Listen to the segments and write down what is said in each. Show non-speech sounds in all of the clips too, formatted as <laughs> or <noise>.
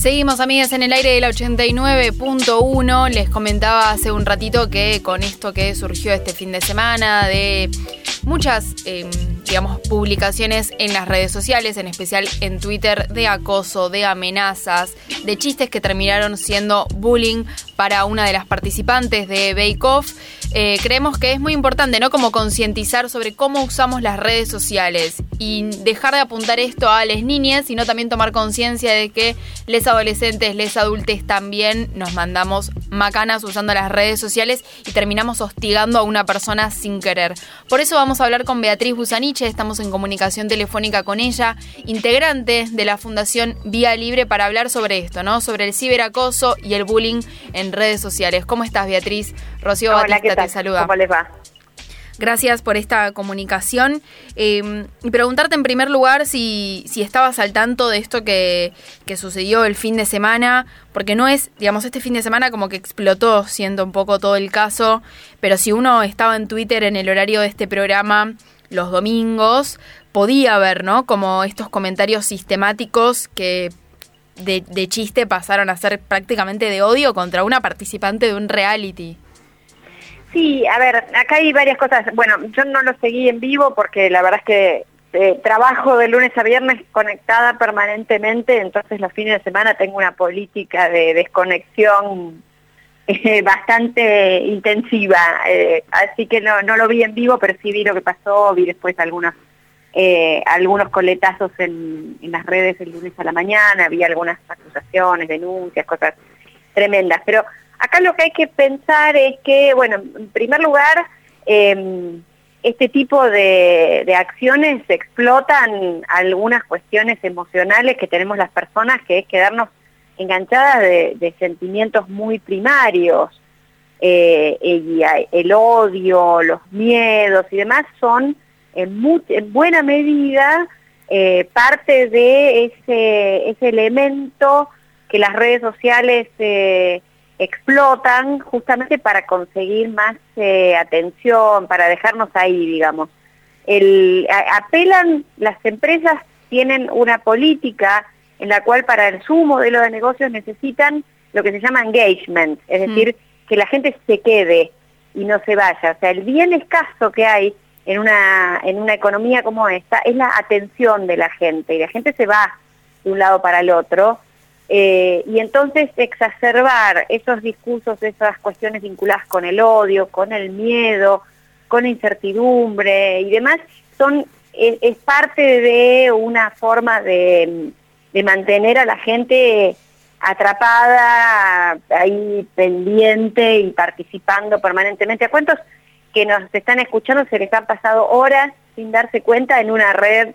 Seguimos, amigas, en el aire del 89.1. Les comentaba hace un ratito que con esto que surgió este fin de semana de muchas, em, digamos, publicaciones en las redes sociales, en especial en Twitter, de acoso, de amenazas, de chistes que terminaron siendo bullying para una de las participantes de Bake Off. Eh, creemos que es muy importante, ¿no? Como concientizar sobre cómo usamos las redes sociales y dejar de apuntar esto a las niñas, sino también tomar conciencia de que les adolescentes, les adultos también nos mandamos macanas usando las redes sociales y terminamos hostigando a una persona sin querer. Por eso vamos a hablar con Beatriz Busaniche, estamos en comunicación telefónica con ella, integrante de la Fundación Vía Libre para hablar sobre esto, ¿no? Sobre el ciberacoso y el bullying en redes sociales. ¿Cómo estás, Beatriz? Rocío Batista te saluda. ¿Cómo les va? Gracias por esta comunicación. Eh, y preguntarte en primer lugar si, si estabas al tanto de esto que, que, sucedió el fin de semana, porque no es, digamos, este fin de semana como que explotó, siendo un poco todo el caso, pero si uno estaba en Twitter en el horario de este programa los domingos, podía ver, ¿no? Como estos comentarios sistemáticos que de, de chiste pasaron a ser prácticamente de odio contra una participante de un reality. Sí, a ver, acá hay varias cosas. Bueno, yo no lo seguí en vivo porque la verdad es que eh, trabajo de lunes a viernes conectada permanentemente, entonces los fines de semana tengo una política de desconexión eh, bastante intensiva, eh, así que no, no lo vi en vivo, pero sí vi lo que pasó, vi después algunos algunos coletazos en, en las redes el lunes a la mañana, vi algunas acusaciones, denuncias, cosas tremendas, pero Acá lo que hay que pensar es que, bueno, en primer lugar, eh, este tipo de, acciones explotan algunas cuestiones emocionales que tenemos las personas, que es quedarnos enganchadas de, sentimientos muy primarios. Eh, y el odio, los miedos y demás son en, buena medida eh, parte de ese, ese elemento que las redes sociales eh, explotan justamente para conseguir más eh, atención, para dejarnos ahí, digamos. El, a, apelan, las empresas tienen una política en la cual para su modelo de negocios necesitan lo que se llama engagement, es decir, mm. que la gente se quede y no se vaya. O sea, el bien escaso que hay en una, en una economía como esta es la atención de la gente y la gente se va de un lado para el otro eh, y entonces exacerbar esos discursos, esas cuestiones vinculadas con el odio, con el miedo, con la incertidumbre y demás, son es, es parte de una forma de, de, mantener a la gente atrapada, ahí pendiente y participando permanentemente. ¿A cuántos que nos están escuchando se les han pasado horas sin darse cuenta en una red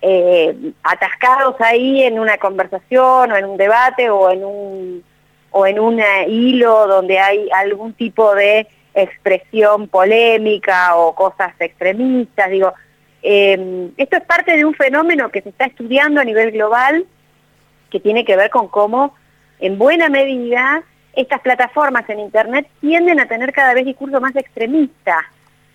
eh, atascados ahí en una conversación o en un debate o en un, o en un hilo donde hay algún tipo de expresión polémica o cosas extremistas. Digo, eh, esto es parte de un fenómeno que se está estudiando a nivel global que tiene que ver con cómo, en buena medida, estas plataformas en Internet tienden a tener cada vez discurso más extremista.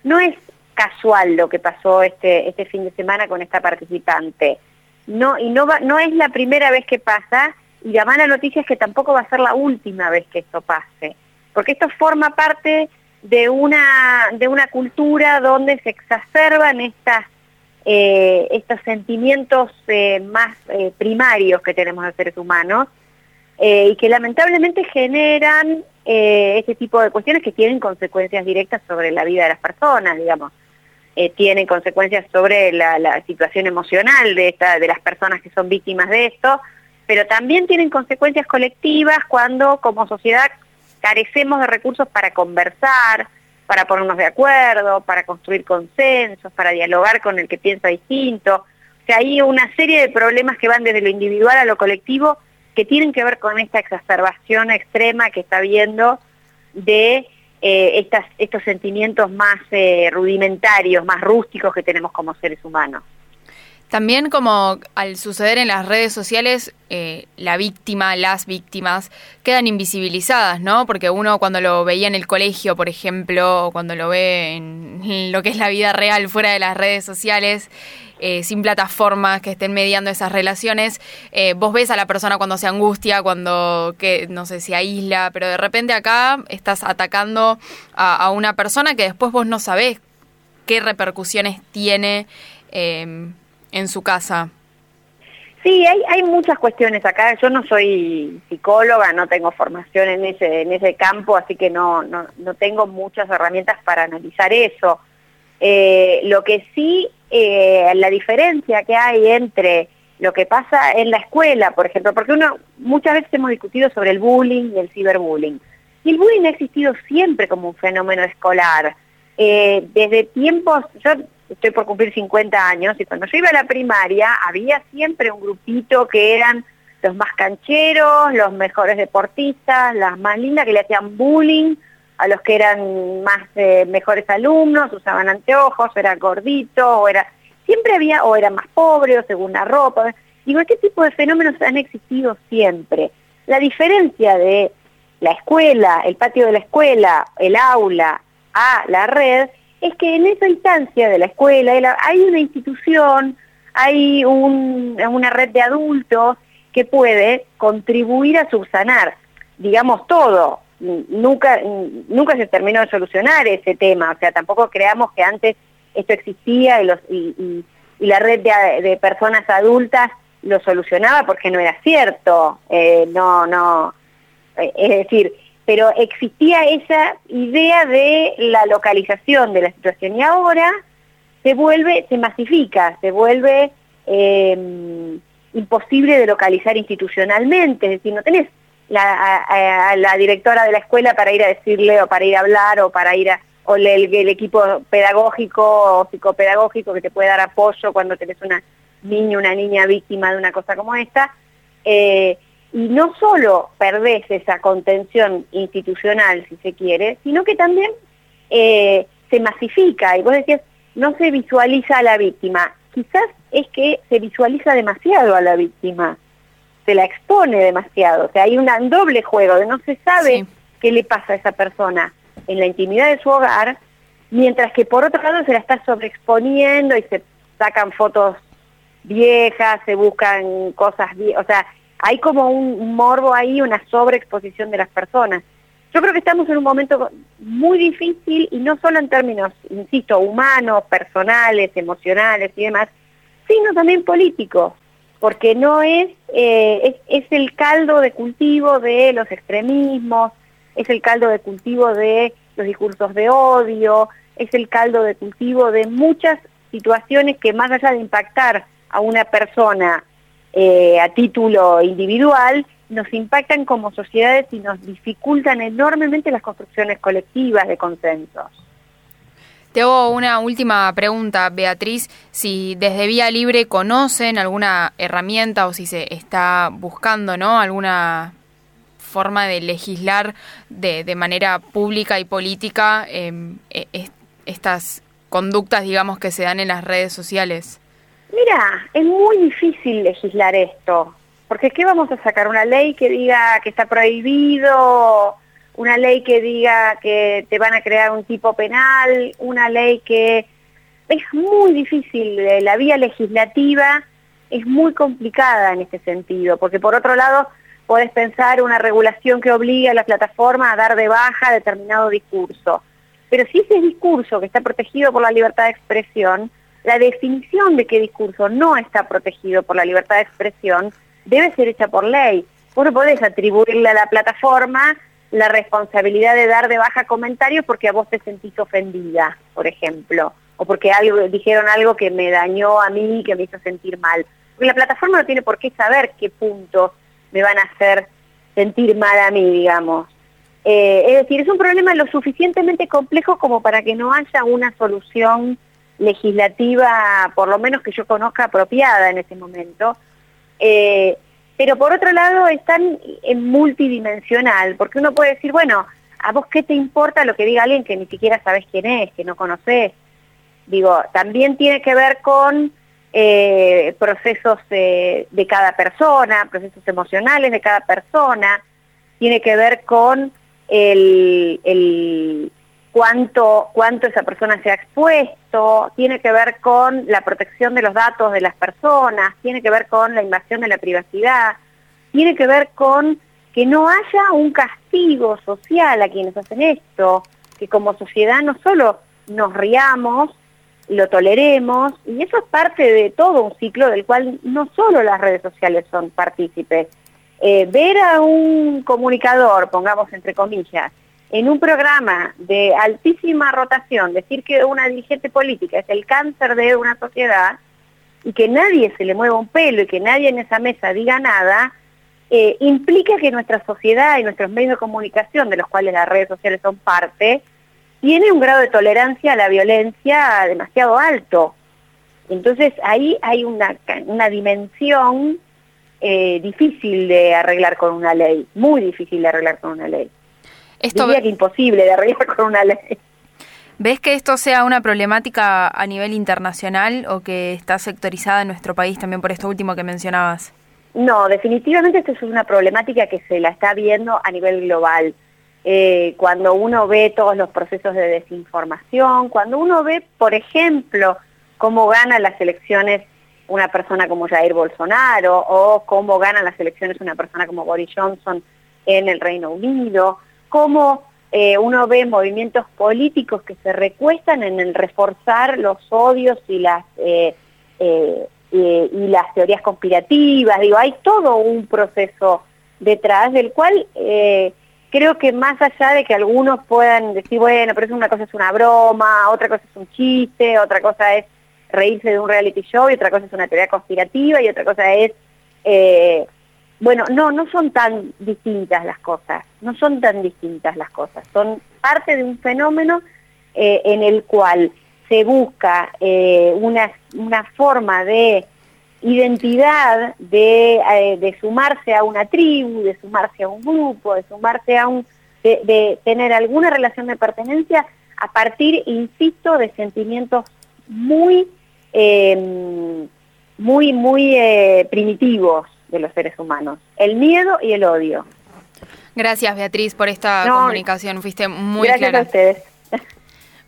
No es casual lo que pasó este, este fin de semana con esta participante. No, y no, va, no es la primera vez que pasa, y la mala noticia es que tampoco va a ser la última vez que esto pase, porque esto forma parte de una, de una cultura donde se exacerban estas, eh, estos sentimientos eh, más eh, primarios que tenemos los seres humanos, y que lamentablemente generan este tipo de cuestiones que tienen consecuencias directas sobre la vida de las personas, digamos eh, tienen consecuencias sobre la, situación emocional de, esta, de las personas que son víctimas de esto, pero también tienen consecuencias colectivas cuando como sociedad carecemos de recursos para conversar, para ponernos de acuerdo, para construir consensos, para dialogar con el que piensa distinto. O sea, hay una serie de problemas que van desde lo individual a lo colectivo que tienen que ver con esta exacerbación extrema que está habiendo de eh, estas, estos sentimientos más eh, rudimentarios, más rústicos que tenemos como seres humanos. También como al suceder en las redes sociales, eh, la víctima, las víctimas quedan invisibilizadas, ¿no? Porque uno cuando lo veía en el colegio, por ejemplo, o cuando lo ve en lo que es la vida real fuera de las redes sociales, eh, sin plataformas que estén mediando esas relaciones. Eh, vos ves a la persona cuando se angustia, cuando, que, no sé, si aísla, pero de repente acá estás atacando a, una persona que después vos no sabés qué repercusiones tiene em, en su casa. Sí, hay, hay muchas cuestiones acá. Yo no soy psicóloga, no tengo formación en ese, en ese campo, así que no, no, no tengo muchas herramientas para analizar eso. Eh, lo que sí, eh, la diferencia que hay entre lo que pasa en la escuela, por ejemplo, porque uno muchas veces hemos discutido sobre el bullying y el ciberbullying. Y el bullying ha existido siempre como un fenómeno escolar. Eh, desde tiempos, yo estoy por cumplir 50 años y cuando yo iba a la primaria había siempre un grupito que eran los más cancheros, los mejores deportistas, las más lindas que le hacían bullying a los que eran más eh, mejores alumnos, usaban anteojos, eran gorditos, o era siempre había o eran más pobres o según la ropa. Digo, este tipo de fenómenos han existido siempre. La diferencia de la escuela, el patio de la escuela, el aula, a la red, es que en esa instancia de la escuela hay una institución, hay una red de adultos que puede contribuir a subsanar, digamos, todo. Nunca, nunca se terminó de solucionar ese tema, o sea, tampoco creamos que antes esto existía y, los, y, la red de, personas adultas lo solucionaba porque no era cierto, eh, no, no, eh, es decir, pero existía esa idea de la localización de la situación y ahora se vuelve, se masifica, se vuelve em, imposible de localizar institucionalmente, es decir, no tenés la, la directora de la escuela para ir a decirle o para ir a hablar o para ir a, o el, equipo pedagógico o psicopedagógico que te puede dar apoyo cuando tenés una niña, una niña víctima de una cosa como esta. Eh, y no solo perdés esa contención institucional, si se quiere, sino que también eh, se masifica. Y vos decías, no se visualiza a la víctima. Quizás es que se visualiza demasiado a la víctima, se la expone demasiado. O sea, hay un doble juego de no se sabe qué le pasa a esa persona en la intimidad de su hogar, mientras que por otro lado se la está sobreexponiendo y se sacan fotos viejas, se buscan cosas, o sea, hay como un morbo ahí, una sobreexposición de las personas. Yo creo que estamos en un momento muy difícil y no solo en términos, insisto, humanos, personales, emocionales y demás, sino también políticos, porque no es, eh, es, es el caldo de cultivo de los extremismos, es el caldo de cultivo de los discursos de odio, es el caldo de cultivo de muchas situaciones que más allá de impactar a una persona eh, a título individual, nos impactan como sociedades y nos dificultan enormemente las construcciones colectivas de consensos. Te hago una última pregunta, Beatriz. Si desde Vía Libre conocen alguna herramienta o si se está buscando ¿no? alguna forma de legislar de, de manera pública y política em, e, estas conductas, digamos, que se dan en las redes sociales. Mira, es muy difícil legislar esto, porque ¿qué vamos a sacar? ¿Una ley que diga que está prohibido? ¿Una ley que diga que te van a crear un tipo penal? ¿Una ley que... Es muy difícil, eh, la vía legislativa es muy complicada en este sentido, porque por otro lado podés pensar una regulación que obligue a la plataforma a dar de baja determinado discurso. Pero si ese discurso que está protegido por la libertad de expresión la definición de qué discurso no está protegido por la libertad de expresión debe ser hecha por ley. Vos no podés atribuirle a la plataforma la responsabilidad de dar de baja comentarios porque a vos te sentís ofendida, por ejemplo, o porque dijeron algo que me dañó a mí, que me hizo sentir mal. Porque la plataforma no tiene por qué saber qué puntos me van a hacer sentir mal a mí, digamos. Eh, es decir, es un problema lo suficientemente complejo como para que no haya una solución legislativa, por lo menos que yo conozca, apropiada en ese momento. Eh, pero por otro lado es tan multidimensional, porque uno puede decir, bueno, ¿a vos qué te importa lo que diga alguien que ni siquiera sabes quién es, que no conoces? Digo, también tiene que ver con eh, procesos de cada persona, procesos emocionales de cada persona, tiene que ver con el cuánto, cuánto esa persona se ha expuesto, tiene que ver con la protección de los datos de las personas, tiene que ver con la invasión de la privacidad, tiene que ver con que no haya un castigo social a quienes hacen esto, que como sociedad no solo nos riamos, lo toleremos, y eso es parte de todo un ciclo del cual no solo las redes sociales son partícipes. Eh, ver a un comunicador, pongamos entre comillas, en un programa de altísima rotación, decir que una dirigente política es el cáncer de una sociedad y que nadie se le mueva un pelo y que nadie en esa mesa diga nada, eh, implica que nuestra sociedad y nuestros medios de comunicación, de los cuales las redes sociales son parte, tiene un grado de tolerancia a la violencia demasiado alto. Entonces ahí hay una, una dimensión eh, difícil de arreglar con una ley, muy difícil de arreglar con una ley. Esto Diría que imposible de arreglar <laughs> con una ley. ¿Ves que esto sea una problemática a nivel internacional o que está sectorizada en nuestro país también por esto último que mencionabas? No, definitivamente esto es una problemática que se la está viendo a nivel global. Eh, cuando uno ve todos los procesos de desinformación, cuando uno ve, por ejemplo, cómo gana las elecciones una persona como Jair Bolsonaro o cómo gana las elecciones una persona como Boris Johnson en el Reino Unido, cómo eh, uno ve movimientos políticos que se recuestan en el reforzar los odios y las, eh, eh, teorías conspirativas. Digo, hay todo un proceso detrás del cual creo que más allá de que algunos puedan decir, bueno, pero es una cosa es una broma, otra cosa es un chiste, otra cosa es reírse de un reality show y otra cosa es una teoría conspirativa y otra cosa es bueno, no, no son tan distintas las cosas, no son tan distintas las cosas, son parte de un fenómeno eh, en el cual se busca eh, una, una, forma de identidad, de, eh, de, sumarse a una tribu, de sumarse a un grupo, de sumarse a un, de, de tener alguna relación de pertenencia a partir, insisto, de sentimientos muy, muy, muy primitivos, de los seres humanos, el miedo y el odio. Gracias Beatriz por esta comunicación, fuiste muy gracias clara. a ustedes.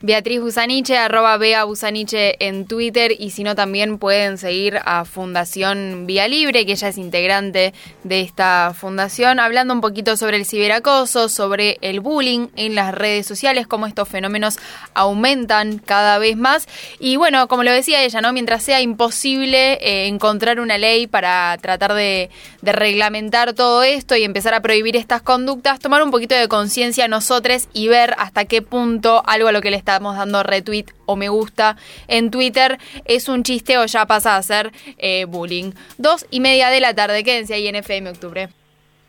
Beatriz Busaniche, arroba Bea Busaniche en Twitter y si no también pueden seguir a Fundación Vía Libre, que ella es integrante de esta fundación, hablando un poquito sobre el ciberacoso, sobre el bullying en las redes sociales, cómo estos fenómenos aumentan cada vez más. Y bueno, como lo decía ella, ¿no? Mientras sea imposible eh, encontrar una ley para tratar de, de reglamentar todo esto y empezar a prohibir estas conductas, tomar un poquito de conciencia nosotros y ver hasta qué punto algo a lo que les estamos dando retweet o me gusta en Twitter, es un chiste o ya pasa a ser eh, bullying. Dos y media de la tarde, quédense ahí en FM Octubre.